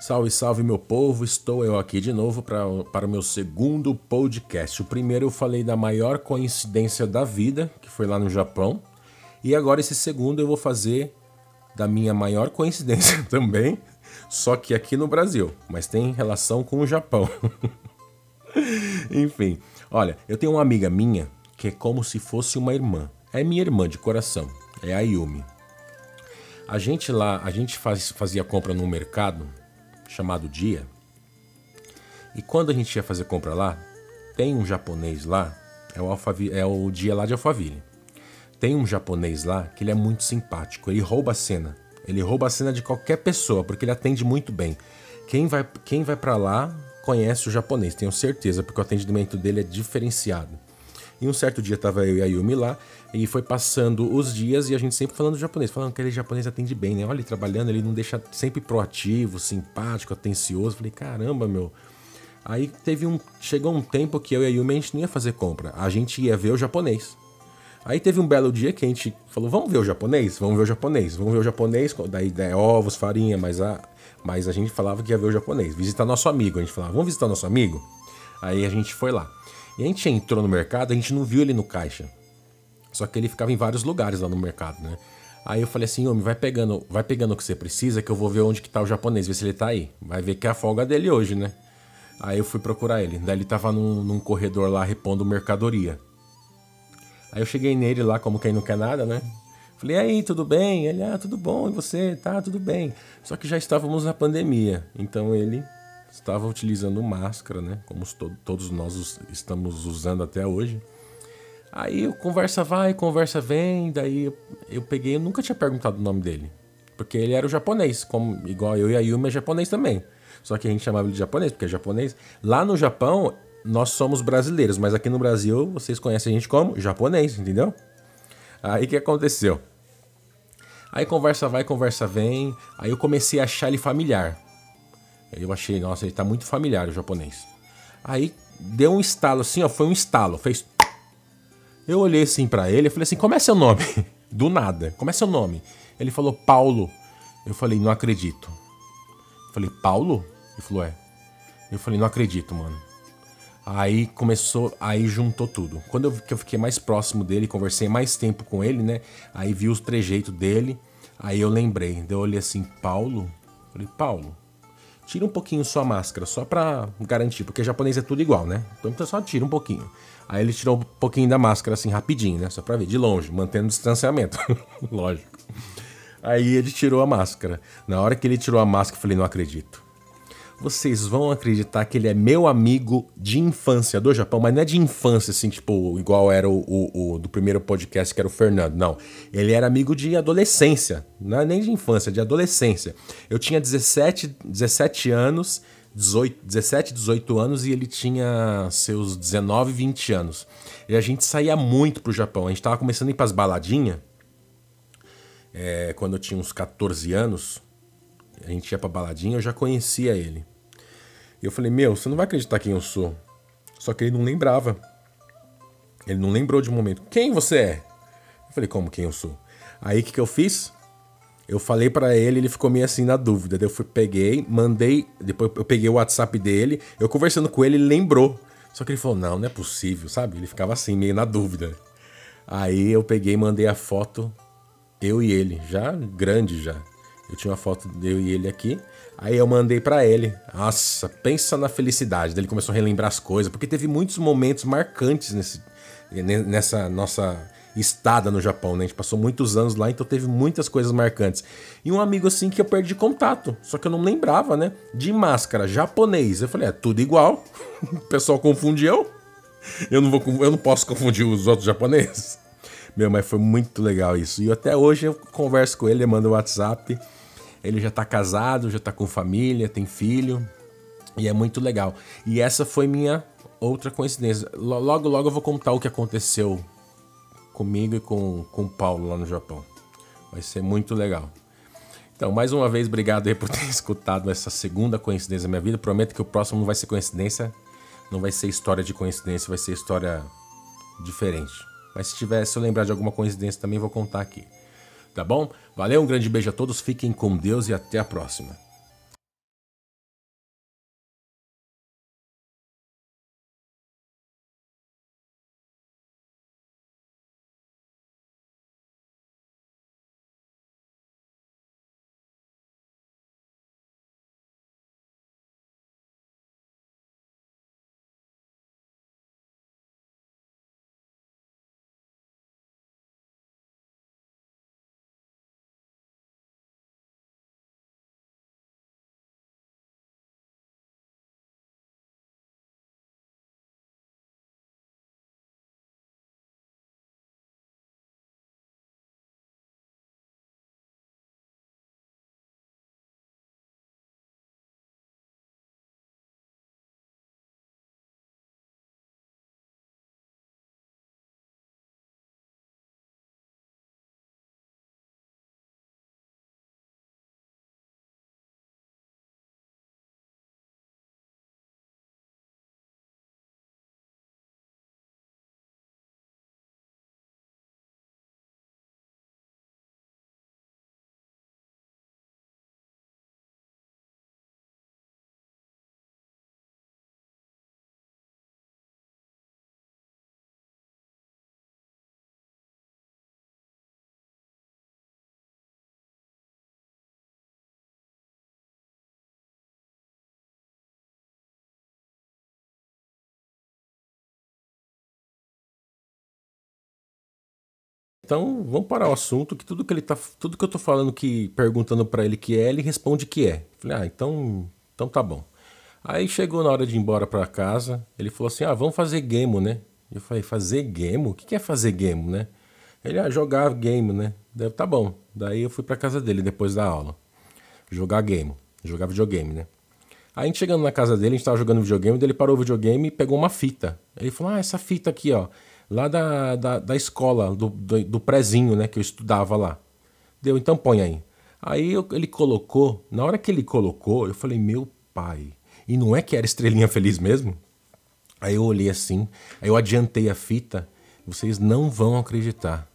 Salve, salve meu povo, estou eu aqui de novo pra, para o meu segundo podcast. O primeiro eu falei da maior coincidência da vida, que foi lá no Japão. E agora esse segundo eu vou fazer da minha maior coincidência também, só que aqui no Brasil, mas tem relação com o Japão. Enfim, olha, eu tenho uma amiga minha que é como se fosse uma irmã. É minha irmã de coração, é a Yumi. A gente lá, a gente faz, fazia compra num mercado chamado Dia. E quando a gente ia fazer compra lá, tem um japonês lá, é o, é o Dia lá de Alphaville. Tem um japonês lá que ele é muito simpático, ele rouba a cena. Ele rouba a cena de qualquer pessoa, porque ele atende muito bem. Quem vai, quem vai para lá conhece o japonês, tenho certeza, porque o atendimento dele é diferenciado. E um certo dia tava eu e a Yumi lá, e foi passando os dias e a gente sempre falando japonês, falando que ele japonês atende bem, né? Olha, ele trabalhando, ele não deixa sempre proativo, simpático, atencioso. Falei, caramba, meu. Aí teve um. Chegou um tempo que eu e a Yumi a gente não ia fazer compra, a gente ia ver o japonês. Aí teve um belo dia que a gente falou: vamos ver o japonês? Vamos ver o japonês, vamos ver o japonês. Daí, daí ovos, farinha, mas a, mas a gente falava que ia ver o japonês, visitar nosso amigo. A gente falava: vamos visitar nosso amigo? Aí a gente foi lá. E a gente entrou no mercado, a gente não viu ele no caixa. Só que ele ficava em vários lugares lá no mercado, né? Aí eu falei assim, homem, vai pegando, vai pegando o que você precisa, que eu vou ver onde que tá o japonês, ver se ele tá aí. Vai ver que é a folga dele hoje, né? Aí eu fui procurar ele. Daí ele tava num, num corredor lá repondo mercadoria. Aí eu cheguei nele lá, como quem não quer nada, né? Falei, aí, tudo bem? Ele, ah, tudo bom, e você? Tá, tudo bem. Só que já estávamos na pandemia, então ele estava utilizando máscara, né? Como to todos nós estamos usando até hoje. Aí conversa vai, conversa vem, daí eu, peguei, eu nunca tinha perguntado o nome dele. Porque ele era o japonês, como igual eu e a Yumi é japonês também. Só que a gente chamava ele de japonês, porque é japonês. Lá no Japão, nós somos brasileiros, mas aqui no Brasil vocês conhecem a gente como japonês, entendeu? Aí que aconteceu? Aí conversa vai, conversa vem. Aí eu comecei a achar ele familiar. Eu achei, nossa, ele tá muito familiar, o japonês. Aí deu um estalo assim, ó, foi um estalo, fez. Eu olhei assim para ele e falei assim: como é seu nome? Do nada, como é seu nome? Ele falou Paulo. Eu falei: não acredito. Eu falei: Paulo? Ele falou: é. Eu falei: não acredito, mano. Aí começou, aí juntou tudo. Quando eu, que eu fiquei mais próximo dele, conversei mais tempo com ele, né? Aí vi os trejeitos dele. Aí eu lembrei. Daí eu olhei assim: Paulo? Eu falei: Paulo tira um pouquinho sua máscara, só pra garantir, porque japonês é tudo igual, né? Então só tira um pouquinho. Aí ele tirou um pouquinho da máscara, assim, rapidinho, né? Só pra ver, de longe, mantendo o distanciamento. Lógico. Aí ele tirou a máscara. Na hora que ele tirou a máscara, eu falei, não acredito vocês vão acreditar que ele é meu amigo de infância do Japão, mas não é de infância, assim, tipo, igual era o, o, o, do primeiro podcast, que era o Fernando. Não. Ele era amigo de adolescência. Não é nem de infância, de adolescência. Eu tinha 17, 17 anos, 18, 17, 18 anos e ele tinha seus 19, 20 anos. E a gente saía muito pro Japão. A gente tava começando a ir pras baladinhas. É, quando eu tinha uns 14 anos, a gente ia pra baladinha, eu já conhecia ele. E eu falei, meu, você não vai acreditar quem eu sou. Só que ele não lembrava. Ele não lembrou de um momento. Quem você é? Eu falei, como quem eu sou? Aí o que, que eu fiz? Eu falei para ele, ele ficou meio assim na dúvida. Daí eu fui, peguei, mandei, depois eu peguei o WhatsApp dele, eu conversando com ele, ele lembrou. Só que ele falou, não, não é possível, sabe? Ele ficava assim, meio na dúvida. Aí eu peguei mandei a foto, eu e ele, já grande já. Eu tinha uma foto de eu e ele aqui. Aí eu mandei para ele. Nossa, pensa na felicidade. Ele começou a relembrar as coisas, porque teve muitos momentos marcantes nesse, nessa nossa estada no Japão, né? A gente passou muitos anos lá, então teve muitas coisas marcantes. E um amigo assim que eu perdi contato, só que eu não lembrava, né? De máscara, japonês. Eu falei, é tudo igual. o pessoal confunde eu. Eu não, vou, eu não posso confundir os outros japoneses. Meu, mas foi muito legal isso. E até hoje eu converso com ele, ele manda o WhatsApp. Ele já tá casado, já tá com família, tem filho. E é muito legal. E essa foi minha outra coincidência. Logo, logo eu vou contar o que aconteceu comigo e com, com o Paulo lá no Japão. Vai ser muito legal. Então, mais uma vez, obrigado aí por ter escutado essa segunda coincidência da minha vida. Prometo que o próximo não vai ser coincidência, não vai ser história de coincidência, vai ser história diferente. Mas se tiver, se eu lembrar de alguma coincidência também vou contar aqui. Tá bom? Valeu, um grande beijo a todos, fiquem com Deus e até a próxima. Então vamos parar o assunto, que tudo que ele tá, tudo que eu tô falando que perguntando para ele que é, ele responde que é. Falei, ah, então, então tá bom. Aí chegou na hora de ir embora para casa, ele falou assim: "Ah, vamos fazer game, né?" Eu falei: "Fazer game? O que é fazer game, né?" Ele ah, jogar game, né? Daí, tá bom. Daí eu fui para casa dele depois da aula. Jogar game, jogar videogame, né? Aí a gente chegando na casa dele, a gente tava jogando videogame, ele parou o videogame e pegou uma fita. Ele falou: "Ah, essa fita aqui, ó, lá da, da, da escola, do, do, do prezinho, né, que eu estudava lá." Deu, então põe aí. Aí eu, ele colocou, na hora que ele colocou, eu falei: "Meu pai, e não é que era estrelinha feliz mesmo? Aí eu olhei assim, aí eu adiantei a fita, vocês não vão acreditar.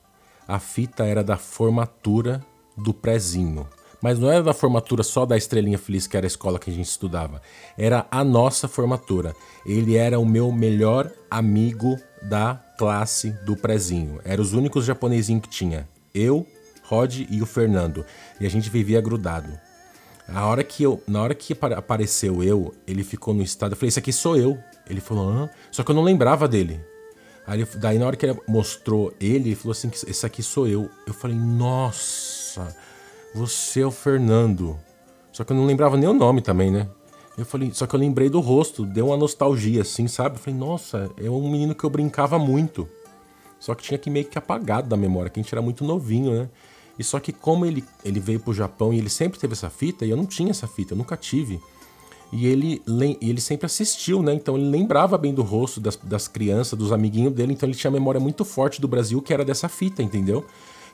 A fita era da formatura do prezinho. Mas não era da formatura só da Estrelinha Feliz, que era a escola que a gente estudava. Era a nossa formatura. Ele era o meu melhor amigo da classe do prezinho. Era os únicos japonesinhos que tinha. Eu, Rod e o Fernando. E a gente vivia grudado. A hora que eu, na hora que apareceu eu, ele ficou no estado. Eu falei, esse aqui sou eu. Ele falou, Hã? só que eu não lembrava dele. Aí, daí na hora que ele mostrou ele, ele falou assim, esse aqui sou eu. Eu falei, nossa, você é o Fernando. Só que eu não lembrava nem o nome também, né? Eu falei, só que eu lembrei do rosto, deu uma nostalgia assim, sabe? Eu falei, nossa, é um menino que eu brincava muito. Só que tinha que meio que apagado da memória, que a gente era muito novinho, né? E só que como ele, ele veio pro Japão e ele sempre teve essa fita, e eu não tinha essa fita, eu nunca tive. E ele, ele sempre assistiu, né? Então ele lembrava bem do rosto das, das crianças, dos amiguinhos dele, então ele tinha memória muito forte do Brasil que era dessa fita, entendeu?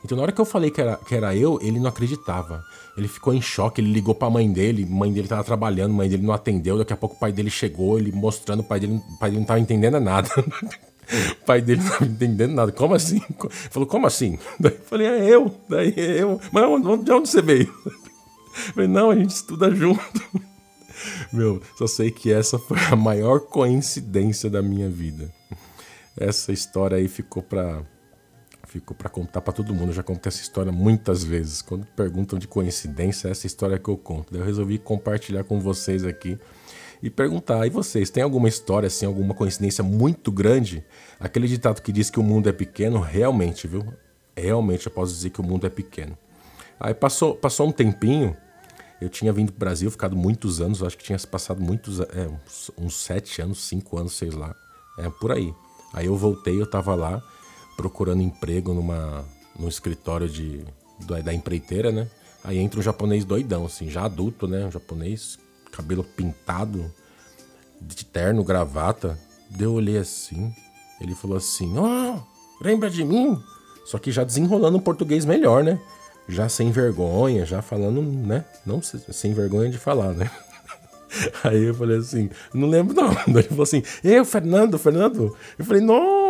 Então na hora que eu falei que era, que era eu, ele não acreditava. Ele ficou em choque, ele ligou pra mãe dele, mãe dele tava trabalhando, mãe dele não atendeu, daqui a pouco o pai dele chegou, ele mostrando, o pai dele, pai dele não tava entendendo nada. O pai dele não estava entendendo nada. Como assim? Falou, como assim? Daí eu falei, é eu. Daí é eu. Mas de onde você veio? Eu falei, não, a gente estuda junto. Meu, só sei que essa foi a maior coincidência da minha vida. Essa história aí ficou pra, ficou para contar para todo mundo. Eu já contei essa história muitas vezes. Quando perguntam de coincidência, é essa história que eu conto. Daí eu resolvi compartilhar com vocês aqui e perguntar: e vocês, tem alguma história, assim, alguma coincidência muito grande? Aquele ditado que diz que o mundo é pequeno, realmente, viu? Realmente eu posso dizer que o mundo é pequeno. Aí passou, passou um tempinho, eu tinha vindo para o Brasil, ficado muitos anos, acho que tinha passado muitos, é, uns, uns sete anos, cinco anos, sei lá, é por aí. Aí eu voltei, eu tava lá procurando emprego numa, num escritório de, da empreiteira, né? Aí entra um japonês doidão, assim, já adulto, né? Um japonês cabelo pintado, de terno, gravata. Deu olhei assim. Ele falou assim: Ó, oh, lembra de mim? Só que já desenrolando um português melhor, né? Já sem vergonha, já falando, né? Não sem vergonha de falar, né? Aí eu falei assim, não lembro não. Ele falou assim, eu, Fernando, Fernando. Eu falei, nossa,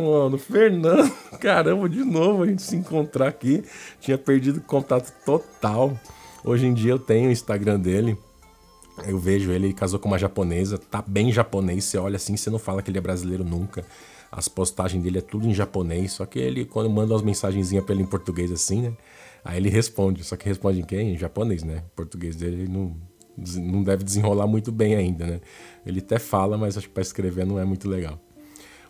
mano, Fernando, caramba, de novo a gente se encontrar aqui. Tinha perdido contato total. Hoje em dia eu tenho o Instagram dele. Eu vejo ele, ele casou com uma japonesa, tá bem japonês, você olha assim, você não fala que ele é brasileiro nunca. As postagens dele é tudo em japonês, só que ele, quando manda umas mensagenzinhas pra ele em português assim, né? Aí ele responde, só que responde em quem? Em japonês, né? O português dele não, não deve desenrolar muito bem ainda, né? Ele até fala, mas acho que pra escrever não é muito legal.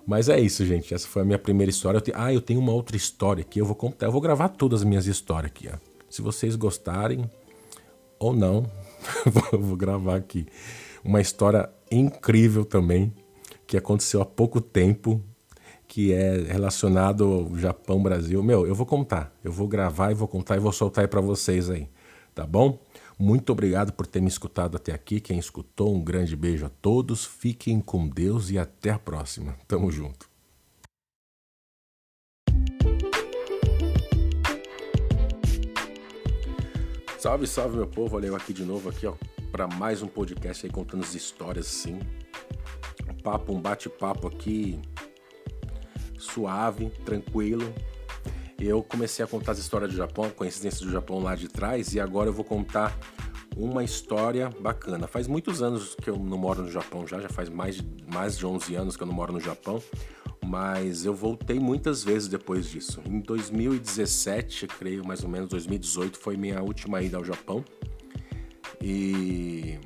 Mas é isso, gente. Essa foi a minha primeira história. Eu te... Ah, eu tenho uma outra história aqui. Eu vou contar. Eu vou gravar todas as minhas histórias aqui, ó. Se vocês gostarem ou não, vou gravar aqui. Uma história incrível também, que aconteceu há pouco tempo, que é relacionado ao Japão-Brasil. Meu, eu vou contar. Eu vou gravar e vou contar e vou soltar aí para vocês aí. Tá bom? Muito obrigado por ter me escutado até aqui. Quem escutou, um grande beijo a todos. Fiquem com Deus e até a próxima. Tamo junto. Salve, salve meu povo, olha eu aqui de novo aqui, ó, para mais um podcast aí contando as histórias assim. Um papo, um bate-papo aqui suave, tranquilo. Eu comecei a contar as histórias do Japão, coincidências do Japão lá de trás, e agora eu vou contar uma história bacana. Faz muitos anos que eu não moro no Japão já, já faz mais de, mais de 11 anos que eu não moro no Japão mas eu voltei muitas vezes depois disso. Em 2017, creio mais ou menos, 2018 foi minha última ida ao Japão. E,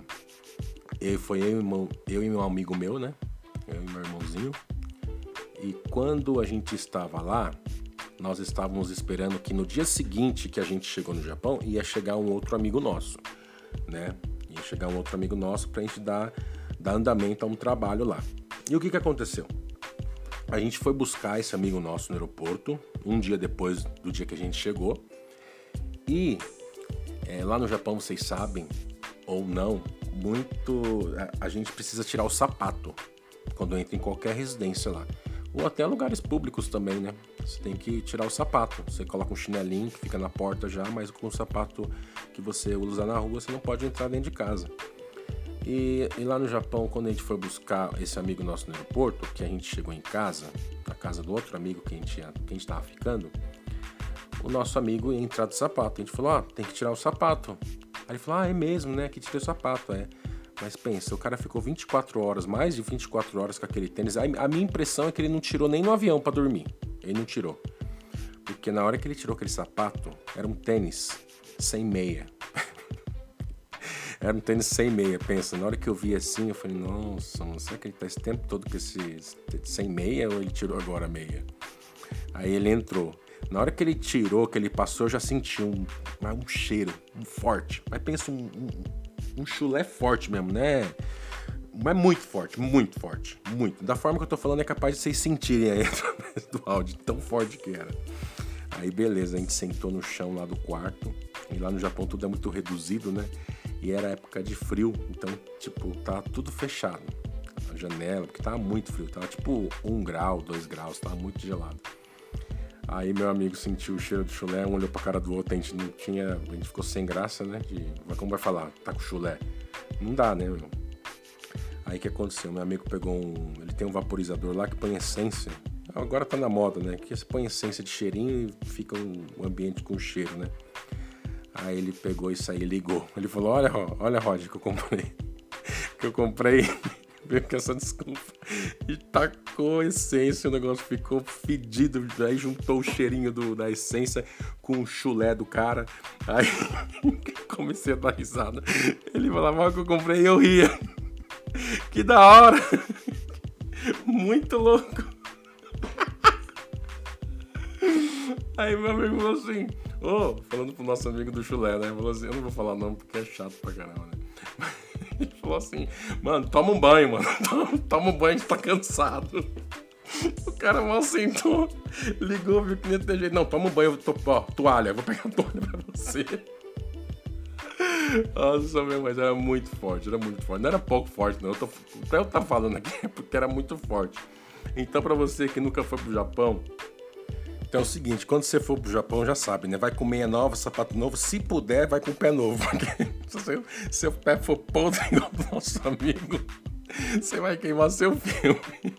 e foi eu, irmão, eu e meu amigo meu, né? Eu e meu irmãozinho. E quando a gente estava lá, nós estávamos esperando que no dia seguinte que a gente chegou no Japão ia chegar um outro amigo nosso, né? Ia chegar um outro amigo nosso para a gente dar, dar andamento a um trabalho lá. E o que, que aconteceu? A gente foi buscar esse amigo nosso no aeroporto, um dia depois do dia que a gente chegou. E é, lá no Japão, vocês sabem, ou não, muito. A, a gente precisa tirar o sapato quando entra em qualquer residência lá. Ou até lugares públicos também, né? Você tem que tirar o sapato. Você coloca um chinelinho que fica na porta já, mas com o sapato que você usa na rua, você não pode entrar dentro de casa. E, e, lá no Japão, quando a gente foi buscar esse amigo nosso no aeroporto, que a gente chegou em casa, na casa do outro amigo que a gente, que a gente tava ficando, o nosso amigo ia entrar de sapato. A gente falou, ó, tem que tirar o sapato. Aí ele falou, ah, é mesmo, né? Que tirei o sapato, é. Mas pensa, o cara ficou 24 horas, mais de 24 horas com aquele tênis. A minha impressão é que ele não tirou nem no avião para dormir. Ele não tirou. Porque na hora que ele tirou aquele sapato, era um tênis sem meia. era um tênis sem meia, pensa. Na hora que eu vi assim, eu falei, nossa, não será que ele tá esse tempo todo com esse sem meia ou ele tirou agora a meia? Aí ele entrou. Na hora que ele tirou, que ele passou, eu já senti um, um cheiro, um forte. Mas pensa um, um, um chulé forte mesmo, né? Mas muito forte, muito forte, muito. Da forma que eu tô falando, é capaz de vocês sentirem aí através do áudio, tão forte que era. Aí beleza, a gente sentou no chão lá do quarto. E lá no Japão tudo é muito reduzido, né? E era época de frio, então, tipo, tá tudo fechado. A janela, porque tava muito frio, tava tipo um grau, dois graus, tava muito gelado. Aí meu amigo sentiu o cheiro do chulé, um olhou pra cara do outro, a gente não tinha. A gente ficou sem graça, né? De, como vai falar? Tá com chulé? Não dá, né, meu? Aí que aconteceu? Meu amigo pegou um. Ele tem um vaporizador lá que põe essência. Agora tá na moda, né? Que você põe essência de cheirinho e fica um ambiente com cheiro, né? Aí ele pegou isso aí e ligou. Ele falou: Olha, olha, Rod, que eu comprei. que eu comprei. Veio com essa desculpa. E tacou essência, o negócio ficou fedido. Aí juntou o cheirinho do, da essência com o chulé do cara. Aí comecei a dar risada. Ele falava que eu comprei e eu ria. Que da hora! Muito louco! Aí meu amigo falou assim, ô, oh, falando pro nosso amigo do chulé, né? Falou assim, eu não vou falar não porque é chato pra caramba, né? Ele falou assim, mano, toma um banho, mano. Toma um banho, a gente tá cansado. O cara mal sentou, ligou, viu que nem tem jeito. Não, toma um banho, tô, ó, toalha, vou pegar a toalha pra você. Nossa, meu, mas era muito forte, era muito forte. Não era pouco forte, não. Eu tô, eu tá falando aqui é porque era muito forte. Então, para você que nunca foi pro Japão, então é o seguinte, quando você for pro Japão, já sabe, né? Vai com meia nova, sapato novo, se puder, vai com pé novo. se seu, seu pé for podre igual do nosso amigo, você vai queimar seu filme.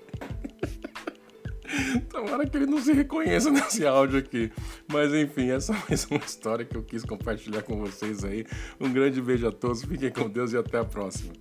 Tomara que ele não se reconheça nesse áudio aqui. Mas enfim, essa é mais uma história que eu quis compartilhar com vocês aí. Um grande beijo a todos, fiquem com Deus e até a próxima.